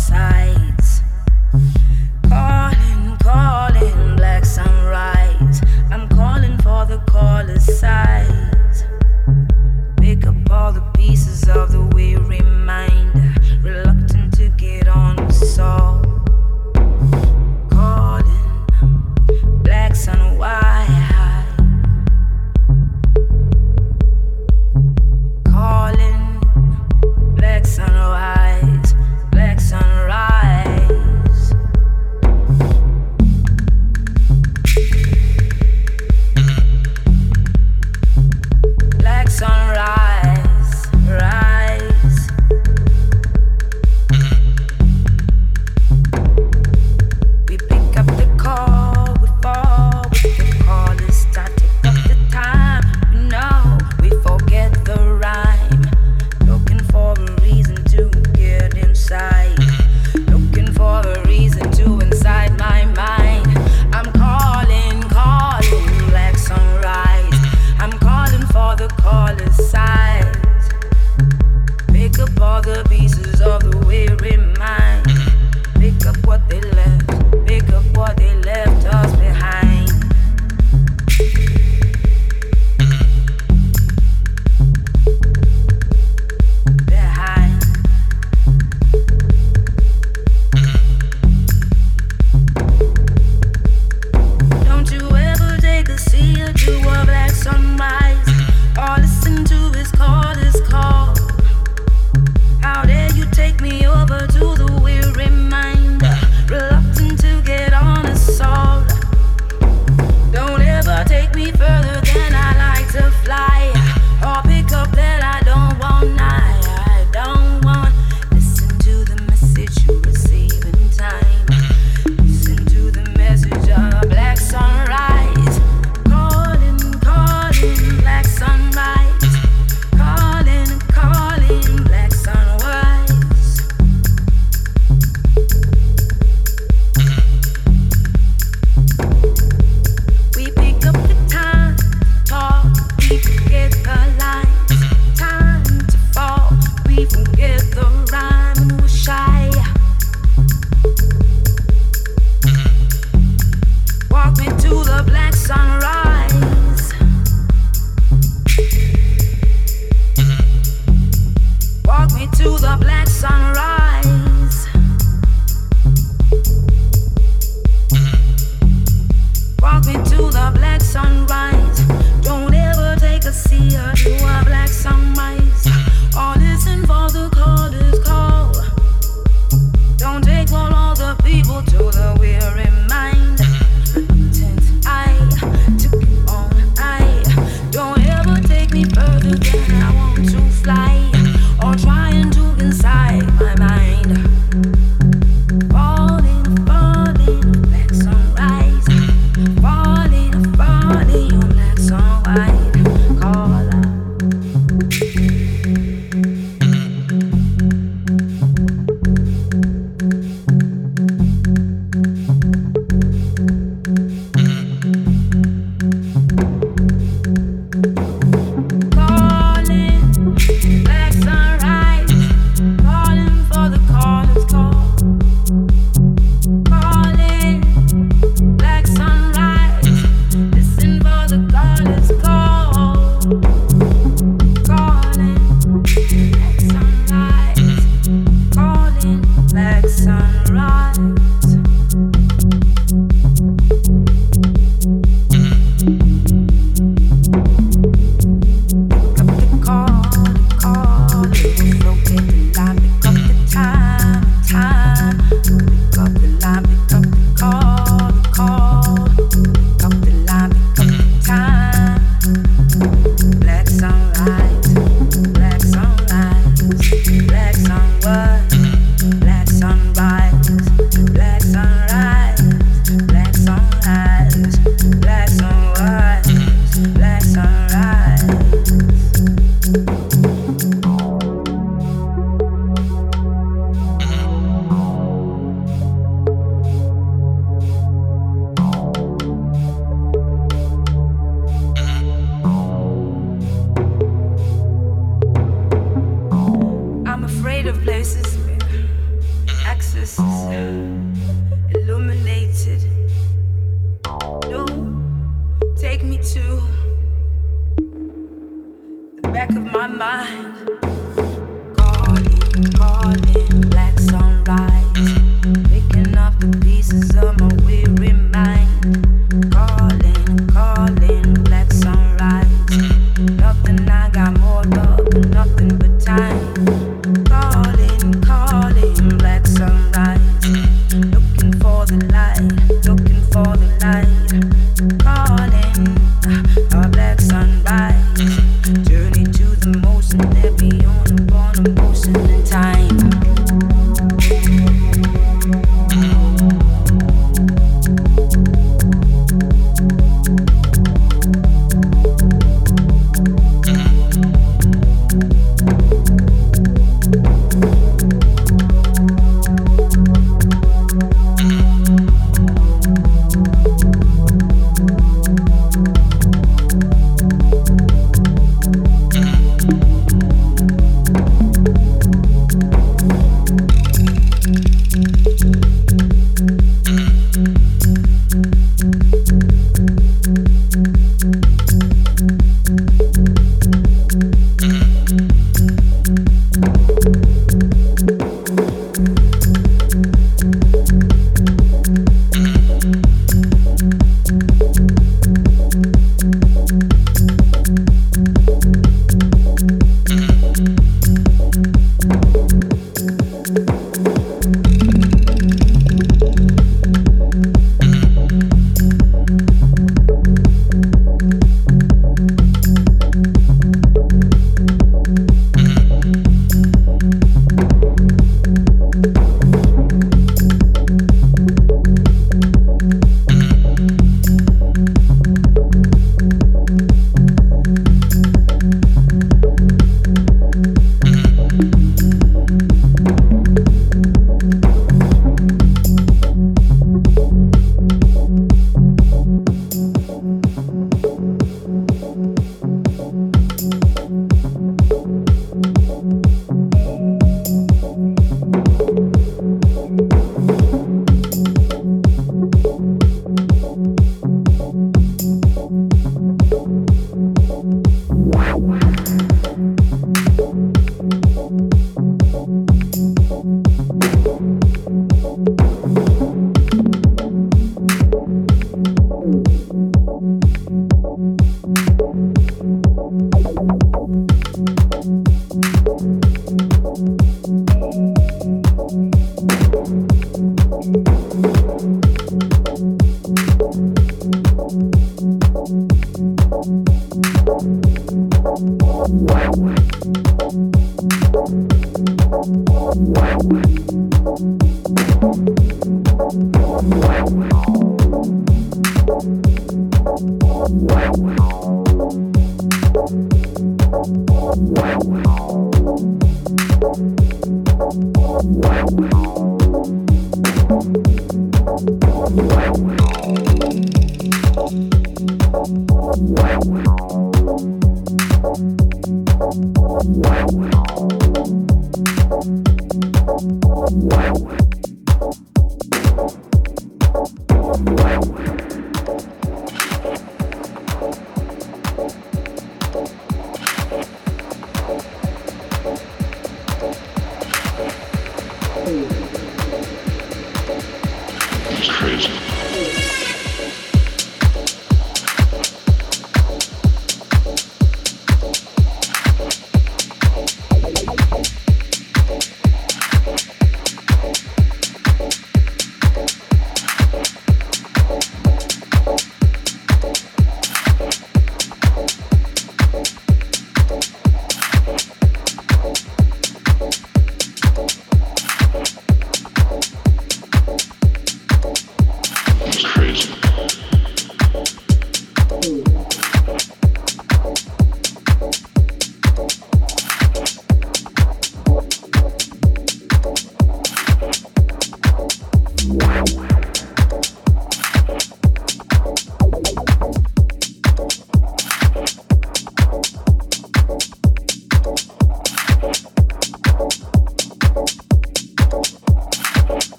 outside.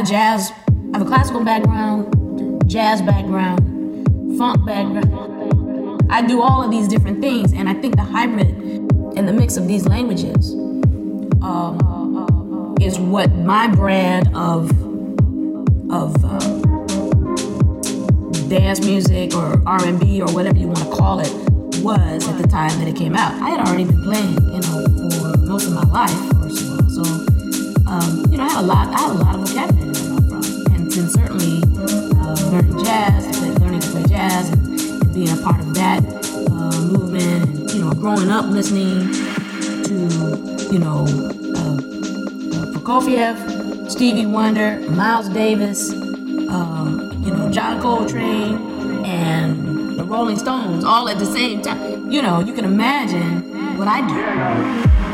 Have a jazz, I have a classical background, jazz background, funk background. I do all of these different things, and I think the hybrid and the mix of these languages um, is what my brand of of uh, dance music or R&B or whatever you want to call it was at the time that it came out. I had already been playing, you know, for most of my life, first of all. So, um, you know, I had a lot, I had a lot of vocabulary from, and certainly uh, learning jazz, learning to play jazz, and, and being a part of that uh, movement, and you know, growing up listening to, you know, uh, uh Prokofiev, Stevie Wonder, Miles Davis, um, you know, John Coltrane, and the Rolling Stones, all at the same time. You know, you can imagine what I do.